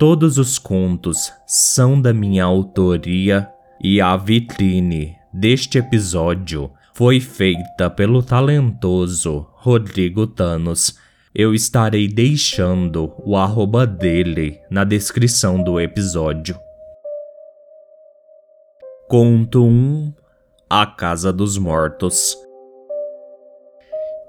Todos os contos são da minha autoria e a vitrine deste episódio foi feita pelo talentoso Rodrigo Thanos. Eu estarei deixando o arroba dele na descrição do episódio. Conto 1 A Casa dos Mortos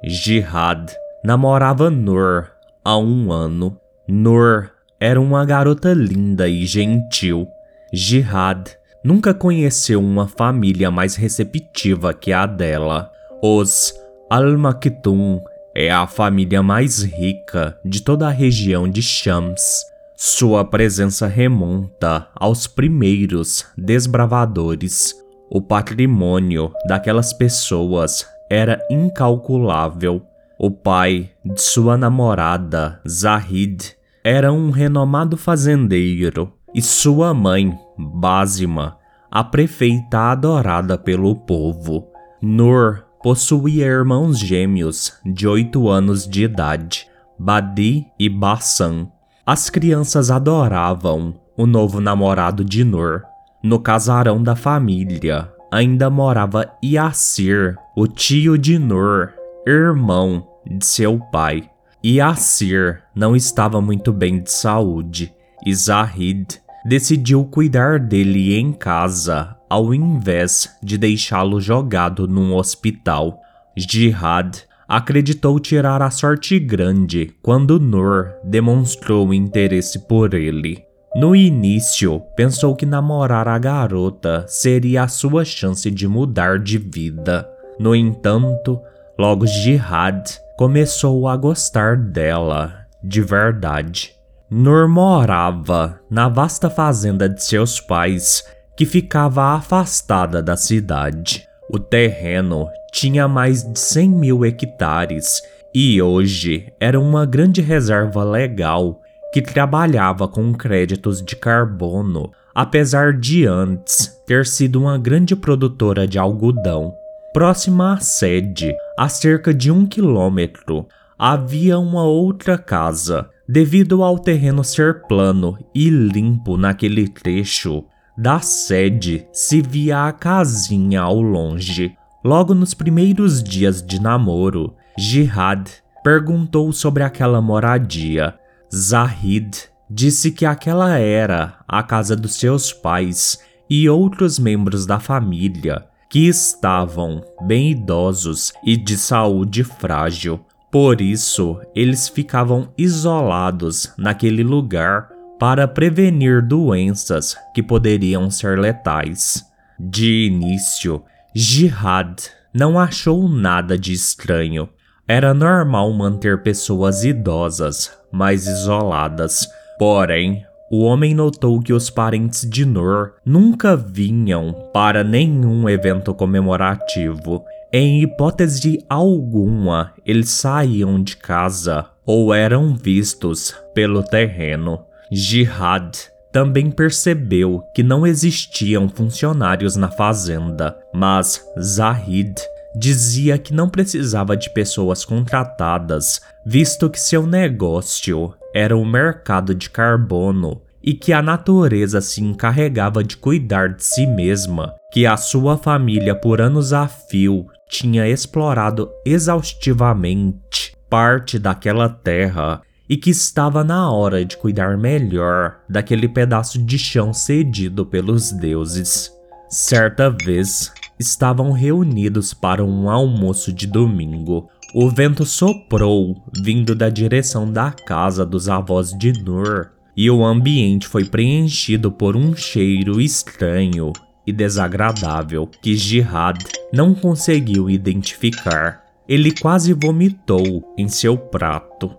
Jihad namorava Nur há um ano. Nur era uma garota linda e gentil. Jihad nunca conheceu uma família mais receptiva que a dela. Os Al-Maktoum é a família mais rica de toda a região de Shams. Sua presença remonta aos primeiros desbravadores. O patrimônio daquelas pessoas era incalculável. O pai de sua namorada, Zahid, era um renomado fazendeiro e sua mãe, Basima, a prefeita adorada pelo povo. Nur possuía irmãos gêmeos de oito anos de idade, Badi e Bassan. As crianças adoravam o novo namorado de Nur. No casarão da família ainda morava Yassir, o tio de Nur, irmão de seu pai. Yassir não estava muito bem de saúde e Zahid decidiu cuidar dele em casa ao invés de deixá-lo jogado num hospital. Jihad acreditou tirar a sorte grande quando Nur demonstrou interesse por ele. No início, pensou que namorar a garota seria a sua chance de mudar de vida. No entanto, logo Jihad começou a gostar dela de verdade. Nur morava na vasta fazenda de seus pais, que ficava afastada da cidade. O terreno tinha mais de 100 mil hectares e hoje era uma grande reserva legal que trabalhava com créditos de carbono, apesar de antes ter sido uma grande produtora de algodão. Próxima à sede, a cerca de um quilômetro, havia uma outra casa. Devido ao terreno ser plano e limpo naquele trecho, da sede se via a casinha ao longe. Logo nos primeiros dias de namoro, Jihad perguntou sobre aquela moradia. Zahid disse que aquela era a casa dos seus pais e outros membros da família que estavam bem idosos e de saúde frágil. Por isso, eles ficavam isolados naquele lugar para prevenir doenças que poderiam ser letais. De início, Jihad não achou nada de estranho. Era normal manter pessoas idosas mais isoladas, porém, o homem notou que os parentes de Nur nunca vinham para nenhum evento comemorativo. Em hipótese alguma, eles saíam de casa ou eram vistos pelo terreno. Jihad também percebeu que não existiam funcionários na fazenda, mas Zahid dizia que não precisava de pessoas contratadas, visto que seu negócio era o mercado de carbono e que a natureza se encarregava de cuidar de si mesma, que a sua família por anos a fio tinha explorado exaustivamente parte daquela terra e que estava na hora de cuidar melhor daquele pedaço de chão cedido pelos deuses. Certa vez, estavam reunidos para um almoço de domingo. O vento soprou, vindo da direção da casa dos avós de Nur, e o ambiente foi preenchido por um cheiro estranho e desagradável que Jihad não conseguiu identificar. Ele quase vomitou em seu prato.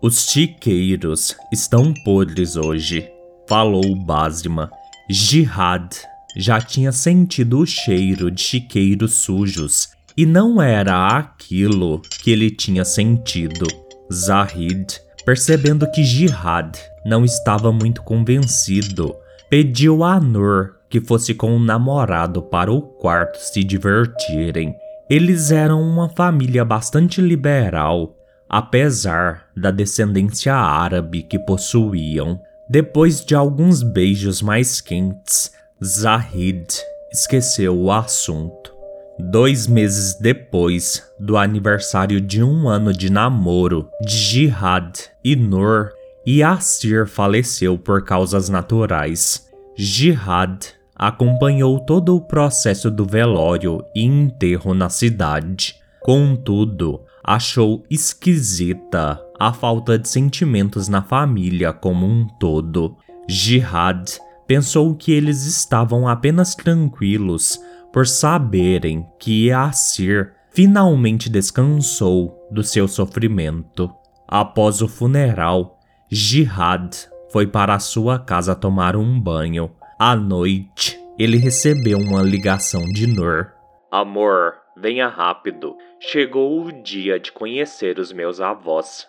Os chiqueiros estão podres hoje, falou Basma. Jihad já tinha sentido o cheiro de chiqueiros sujos e não era aquilo que ele tinha sentido. Zahid, percebendo que Jihad não estava muito convencido, pediu a Nur que fosse com o namorado para o quarto se divertirem. Eles eram uma família bastante liberal, apesar da descendência árabe que possuíam. Depois de alguns beijos mais quentes, Zahid esqueceu o assunto. Dois meses depois do aniversário de um ano de namoro de Jihad e Nur, Yassir faleceu por causas naturais. Jihad acompanhou todo o processo do velório e enterro na cidade. Contudo, achou esquisita a falta de sentimentos na família como um todo. Jihad pensou que eles estavam apenas tranquilos por saberem que Yassir finalmente descansou do seu sofrimento. Após o funeral, Jihad foi para sua casa tomar um banho. À noite, ele recebeu uma ligação de Nur. Amor, venha rápido. Chegou o dia de conhecer os meus avós.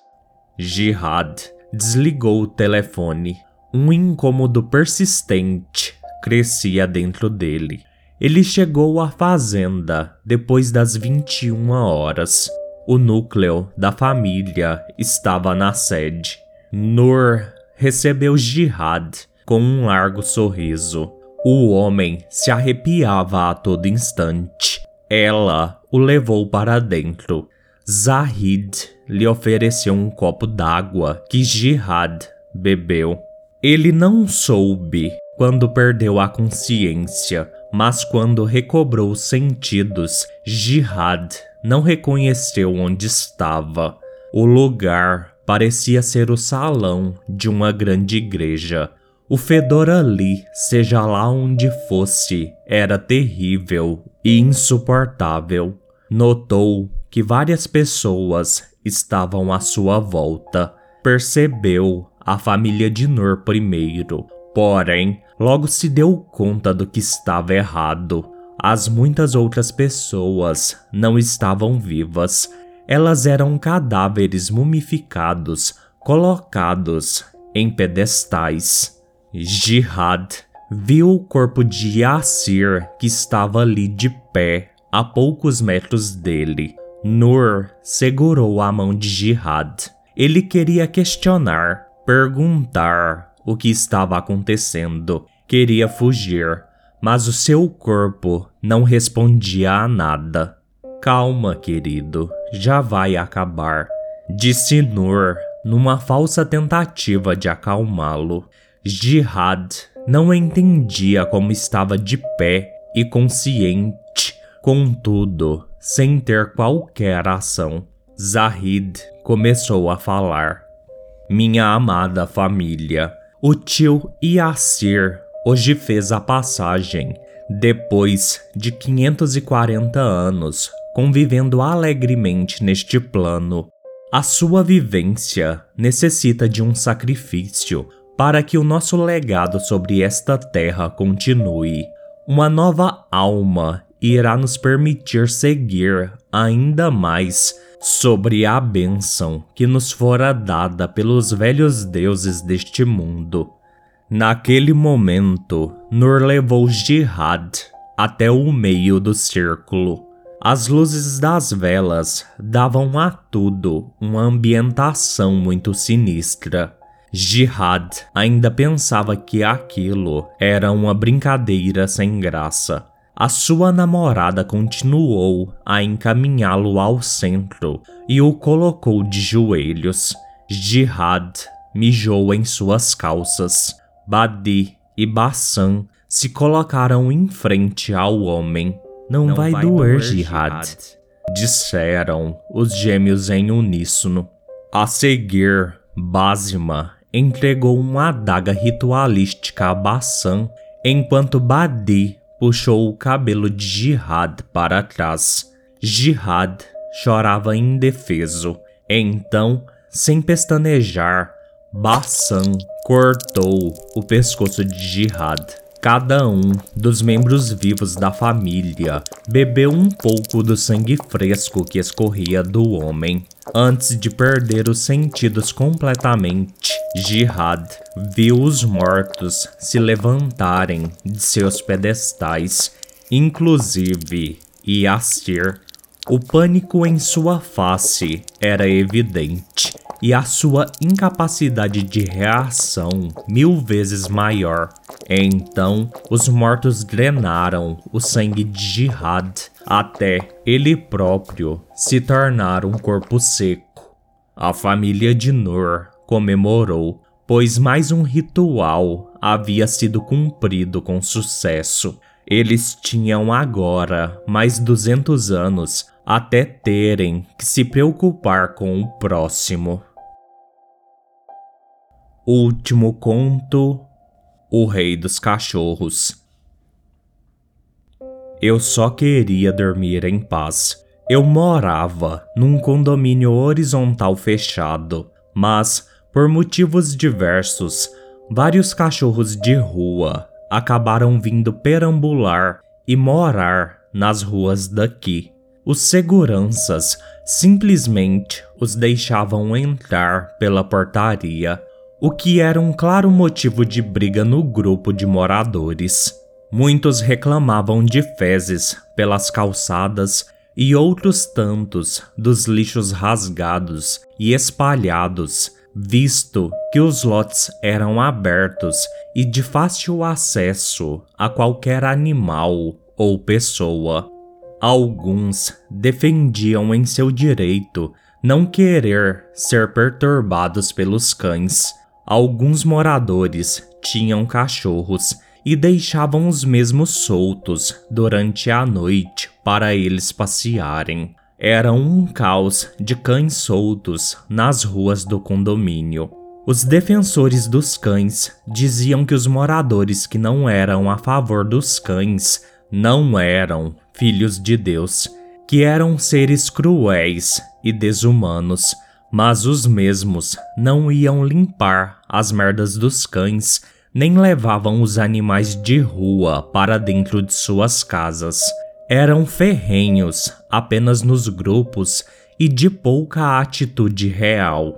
Jihad desligou o telefone. Um incômodo persistente crescia dentro dele. Ele chegou à fazenda depois das 21 horas. O núcleo da família estava na sede. Nur recebeu Jihad com um largo sorriso. O homem se arrepiava a todo instante. Ela o levou para dentro. Zahid lhe ofereceu um copo d'água que Jihad bebeu. Ele não soube quando perdeu a consciência, mas quando recobrou os sentidos, Jihad não reconheceu onde estava. O lugar parecia ser o salão de uma grande igreja. O fedor ali, seja lá onde fosse, era terrível e insuportável. Notou que várias pessoas estavam à sua volta. Percebeu a família de Nur primeiro, porém, logo se deu conta do que estava errado. As muitas outras pessoas não estavam vivas, elas eram cadáveres mumificados colocados em pedestais. Jihad viu o corpo de Yassir que estava ali de pé a poucos metros dele. Nur segurou a mão de Jihad. Ele queria questionar, perguntar o que estava acontecendo. Queria fugir, mas o seu corpo não respondia a nada. Calma, querido, já vai acabar, disse Nur numa falsa tentativa de acalmá-lo. Jihad não entendia como estava de pé e consciente, contudo, sem ter qualquer ação. Zahid começou a falar. Minha amada família, o tio Yassir hoje fez a passagem. Depois de 540 anos convivendo alegremente neste plano. A sua vivência necessita de um sacrifício para que o nosso legado sobre esta terra continue. Uma nova alma irá nos permitir seguir ainda mais sobre a bênção que nos fora dada pelos velhos deuses deste mundo. Naquele momento, Nur levou Jihad até o meio do círculo as luzes das velas davam a tudo uma ambientação muito sinistra. Jihad ainda pensava que aquilo era uma brincadeira sem graça. A sua namorada continuou a encaminhá-lo ao centro e o colocou de joelhos. Jihad mijou em suas calças. Badi e Bassan se colocaram em frente ao homem não, Não vai, vai, doer, Jihad, disseram os gêmeos em uníssono. A seguir, Basma entregou uma adaga ritualística a Bassan, enquanto Badi puxou o cabelo de Jihad para trás. Jihad chorava indefeso. Então, sem pestanejar, Bassan cortou o pescoço de Jihad. Cada um dos membros vivos da família bebeu um pouco do sangue fresco que escorria do homem. Antes de perder os sentidos completamente, Jihad viu os mortos se levantarem de seus pedestais, inclusive Yassir. O pânico em sua face era evidente e a sua incapacidade de reação mil vezes maior. Então, os mortos drenaram o sangue de Jihad até ele próprio se tornar um corpo seco. A família de Nur comemorou, pois mais um ritual havia sido cumprido com sucesso. Eles tinham agora mais 200 anos até terem que se preocupar com o próximo. Último conto: O Rei dos Cachorros. Eu só queria dormir em paz. Eu morava num condomínio horizontal fechado, mas, por motivos diversos, vários cachorros de rua acabaram vindo perambular e morar nas ruas daqui. Os seguranças simplesmente os deixavam entrar pela portaria, o que era um claro motivo de briga no grupo de moradores. Muitos reclamavam de fezes pelas calçadas e outros tantos dos lixos rasgados e espalhados, visto que os lotes eram abertos e de fácil acesso a qualquer animal ou pessoa. Alguns defendiam em seu direito não querer ser perturbados pelos cães. Alguns moradores tinham cachorros e deixavam os mesmos soltos durante a noite para eles passearem. Era um caos de cães soltos nas ruas do condomínio. Os defensores dos cães diziam que os moradores que não eram a favor dos cães não eram filhos de Deus, que eram seres cruéis e desumanos, mas os mesmos não iam limpar as merdas dos cães, nem levavam os animais de rua para dentro de suas casas. Eram ferrenhos apenas nos grupos e de pouca atitude real.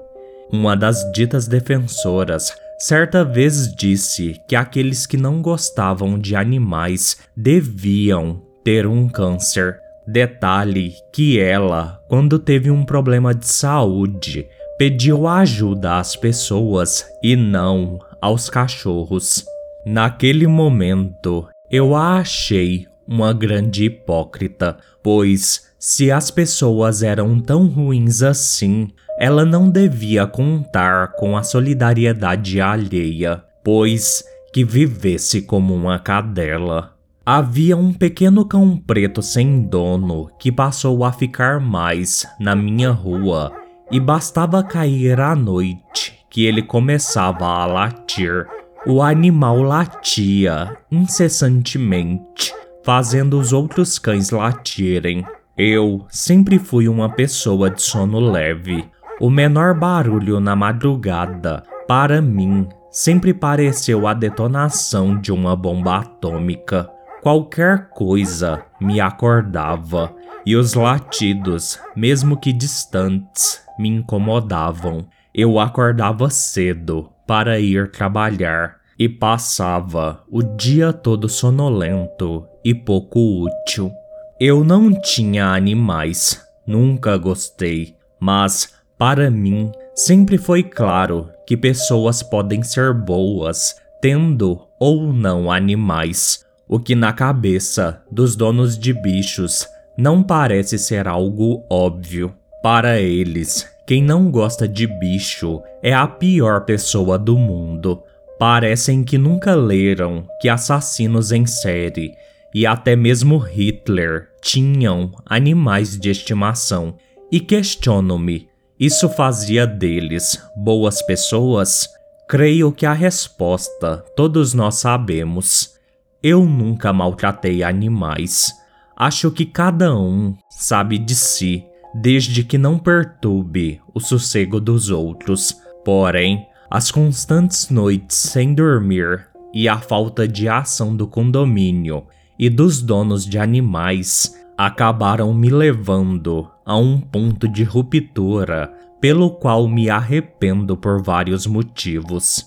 Uma das ditas defensoras certa vez disse que aqueles que não gostavam de animais deviam ter um câncer. Detalhe que ela, quando teve um problema de saúde, pediu ajuda às pessoas e não aos cachorros. Naquele momento, eu a achei uma grande hipócrita, pois se as pessoas eram tão ruins assim, ela não devia contar com a solidariedade alheia, pois que vivesse como uma cadela. Havia um pequeno cão preto sem dono que passou a ficar mais na minha rua, e bastava cair a noite que ele começava a latir. O animal latia incessantemente, fazendo os outros cães latirem. Eu sempre fui uma pessoa de sono leve. O menor barulho na madrugada, para mim, sempre pareceu a detonação de uma bomba atômica. Qualquer coisa me acordava e os latidos, mesmo que distantes, me incomodavam. Eu acordava cedo para ir trabalhar e passava o dia todo sonolento e pouco útil. Eu não tinha animais, nunca gostei, mas para mim sempre foi claro que pessoas podem ser boas tendo ou não animais o que na cabeça dos donos de bichos não parece ser algo óbvio. Para eles, quem não gosta de bicho é a pior pessoa do mundo. Parecem que nunca leram que assassinos em série e até mesmo Hitler tinham animais de estimação. E questiono-me, isso fazia deles boas pessoas? Creio que a resposta todos nós sabemos. Eu nunca maltratei animais. Acho que cada um sabe de si, desde que não perturbe o sossego dos outros. Porém, As constantes noites sem dormir e a falta de ação do condomínio e dos donos de animais acabaram me levando a um ponto de ruptura pelo qual me arrependo por vários motivos.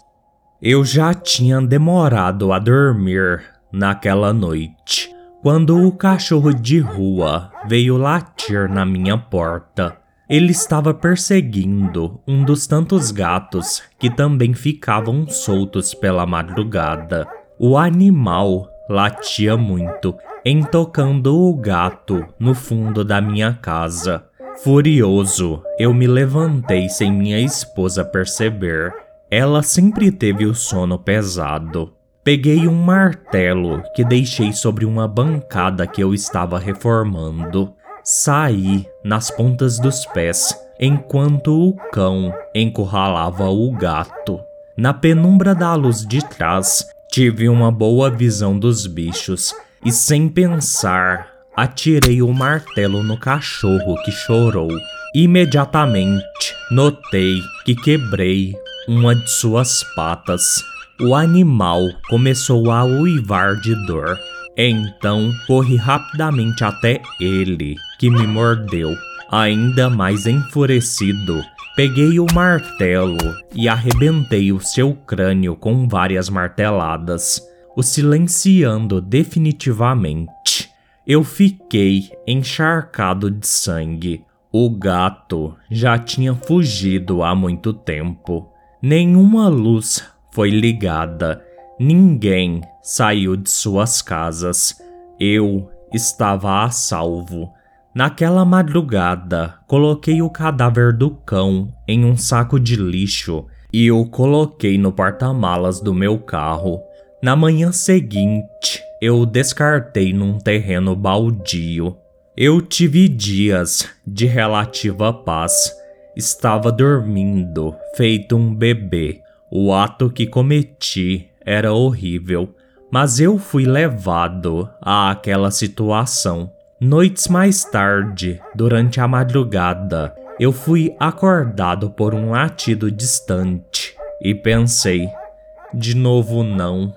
Eu já tinha demorado a dormir naquela noite, quando o cachorro de rua veio latir na minha porta. Ele estava perseguindo um dos tantos gatos que também ficavam soltos pela madrugada. O animal latia muito, entocando o gato no fundo da minha casa. Furioso, eu me levantei sem minha esposa perceber. Ela sempre teve o sono pesado. Peguei um martelo que deixei sobre uma bancada que eu estava reformando. Saí nas pontas dos pés enquanto o cão encurralava o gato. Na penumbra da luz de trás, tive uma boa visão dos bichos e, sem pensar, atirei o martelo no cachorro que chorou. Imediatamente notei que quebrei uma de suas patas. O animal começou a uivar de dor. Então corri rapidamente até ele, que me mordeu. Ainda mais enfurecido, peguei o martelo e arrebentei o seu crânio com várias marteladas, o silenciando definitivamente. Eu fiquei encharcado de sangue. O gato já tinha fugido há muito tempo. Nenhuma luz foi ligada, ninguém saiu de suas casas. Eu estava a salvo. Naquela madrugada, coloquei o cadáver do cão em um saco de lixo e o coloquei no porta-malas do meu carro. Na manhã seguinte, eu o descartei num terreno baldio. Eu tive dias de relativa paz. Estava dormindo, feito um bebê. O ato que cometi era horrível, mas eu fui levado àquela situação. Noites mais tarde, durante a madrugada, eu fui acordado por um latido distante e pensei: de novo não.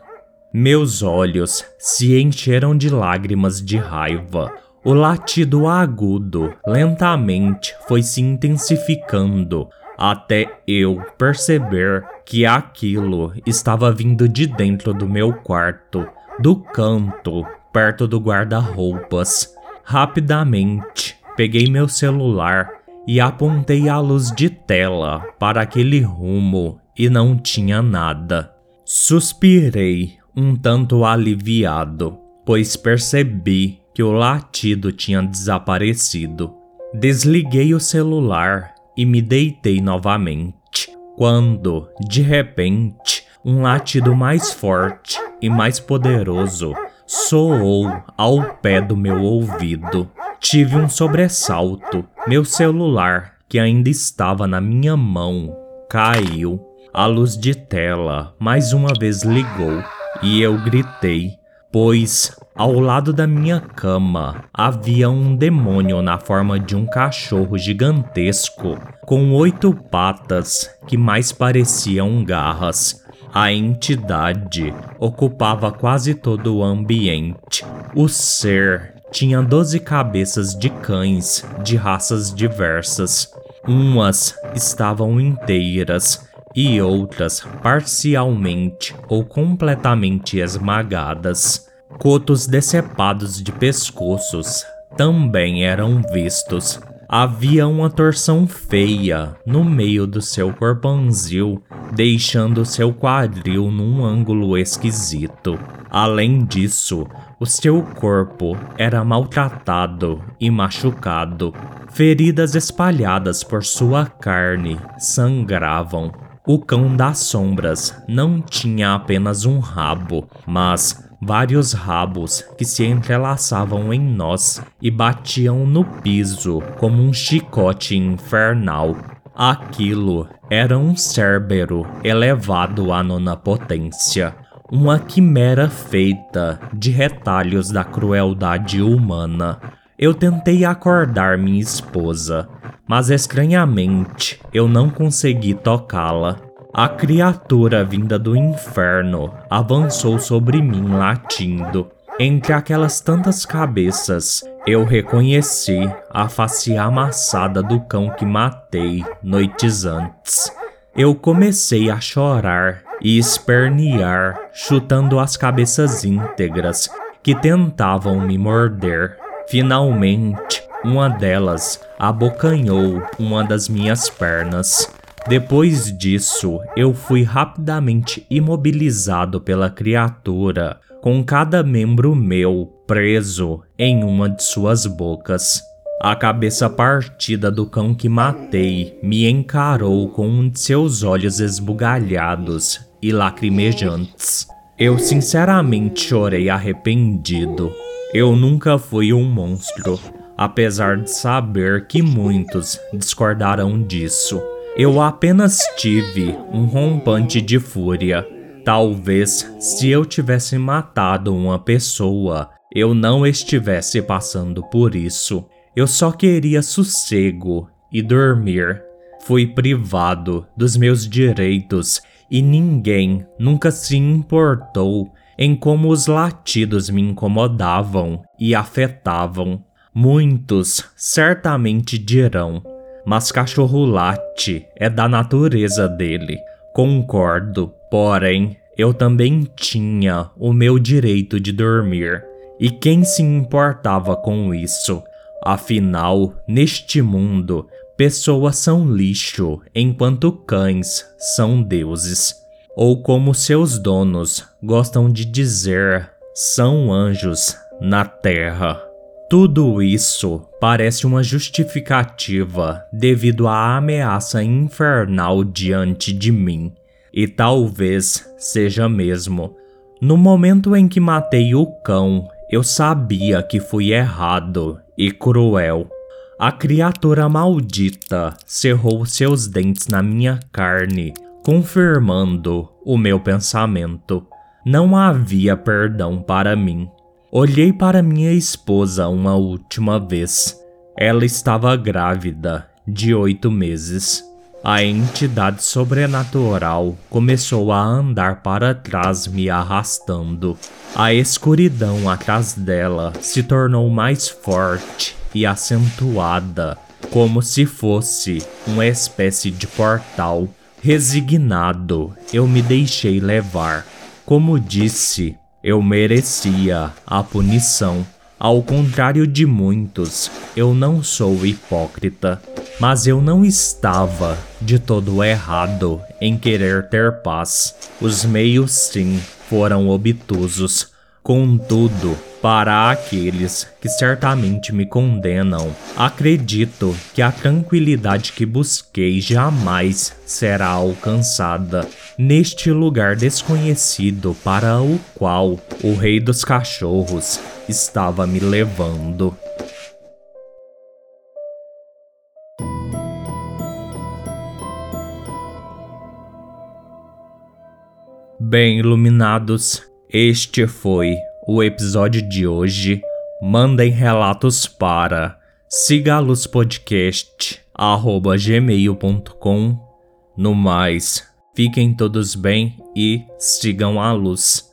Meus olhos se encheram de lágrimas de raiva. O latido agudo lentamente foi se intensificando até eu perceber que aquilo estava vindo de dentro do meu quarto, do canto, perto do guarda-roupas. Rapidamente, peguei meu celular e apontei a luz de tela para aquele rumo e não tinha nada. Suspirei, um tanto aliviado, pois percebi que o latido tinha desaparecido. Desliguei o celular e me deitei novamente, quando, de repente, um latido mais forte e mais poderoso soou ao pé do meu ouvido. Tive um sobressalto. Meu celular, que ainda estava na minha mão, caiu. A luz de tela mais uma vez ligou e eu gritei, pois ao lado da minha cama havia um demônio na forma de um cachorro gigantesco, com oito patas que mais pareciam garras. A entidade ocupava quase todo o ambiente. O ser tinha doze cabeças de cães de raças diversas. Umas estavam inteiras e outras parcialmente ou completamente esmagadas. Cotos decepados de pescoços também eram vistos. Havia uma torção feia no meio do seu corpanzil, deixando seu quadril num ângulo esquisito. Além disso, o seu corpo era maltratado e machucado. Feridas espalhadas por sua carne sangravam. O cão das sombras não tinha apenas um rabo, mas vários rabos que se entrelaçavam em nós e batiam no piso como um chicote infernal. Aquilo era um cérbero elevado à nona potência, uma quimera feita de retalhos da crueldade humana. Eu tentei acordar minha esposa, mas estranhamente eu não consegui tocá-la. A criatura vinda do inferno avançou sobre mim latindo. Entre aquelas tantas cabeças, eu reconheci a face amassada do cão que matei noites antes. Eu comecei a chorar e espernear, chutando as cabeças íntegras que tentavam me morder. Finalmente, uma delas abocanhou uma das minhas pernas. Depois disso, eu fui rapidamente imobilizado pela criatura, com cada membro meu preso em uma de suas bocas. A cabeça partida do cão que matei me encarou com um de seus olhos esbugalhados e lacrimejantes. Eu sinceramente chorei arrependido. Eu nunca fui um monstro, apesar de saber que muitos discordarão disso. Eu apenas tive um rompante de fúria. Talvez se eu tivesse matado uma pessoa, eu não estivesse passando por isso. Eu só queria sossego e dormir. Fui privado dos meus direitos e ninguém nunca se importou em como os latidos me incomodavam e afetavam. Muitos certamente dirão, mas cachorro late é da natureza dele. Concordo, porém, eu também tinha o meu direito de dormir. E quem se importava com isso? Afinal, neste mundo, pessoas são lixo, enquanto cães são deuses. Ou como seus donos gostam de dizer, são anjos na terra. Tudo isso parece uma justificativa devido à ameaça infernal diante de mim, e talvez seja mesmo. No momento em que matei o cão, eu sabia que fui errado e cruel. A criatura maldita cerrou seus dentes na minha carne, confirmando o meu pensamento. Não havia perdão para mim. Olhei para minha esposa uma última vez. Ela estava grávida, de oito meses. A entidade sobrenatural começou a andar para trás, me arrastando. A escuridão atrás dela se tornou mais forte e acentuada, como se fosse uma espécie de portal. Resignado, eu me deixei levar. Como disse, eu merecia a punição. Ao contrário de muitos, eu não sou hipócrita, mas eu não estava de todo errado em querer ter paz. Os meios, sim, foram obtusos. Contudo, para aqueles que certamente me condenam, acredito que a tranquilidade que busquei jamais será alcançada neste lugar desconhecido para o qual o Rei dos Cachorros estava me levando. Bem iluminados, este foi o episódio de hoje, mandem relatos para sigaluspodcast@gmail.com. No mais, fiquem todos bem e sigam a luz.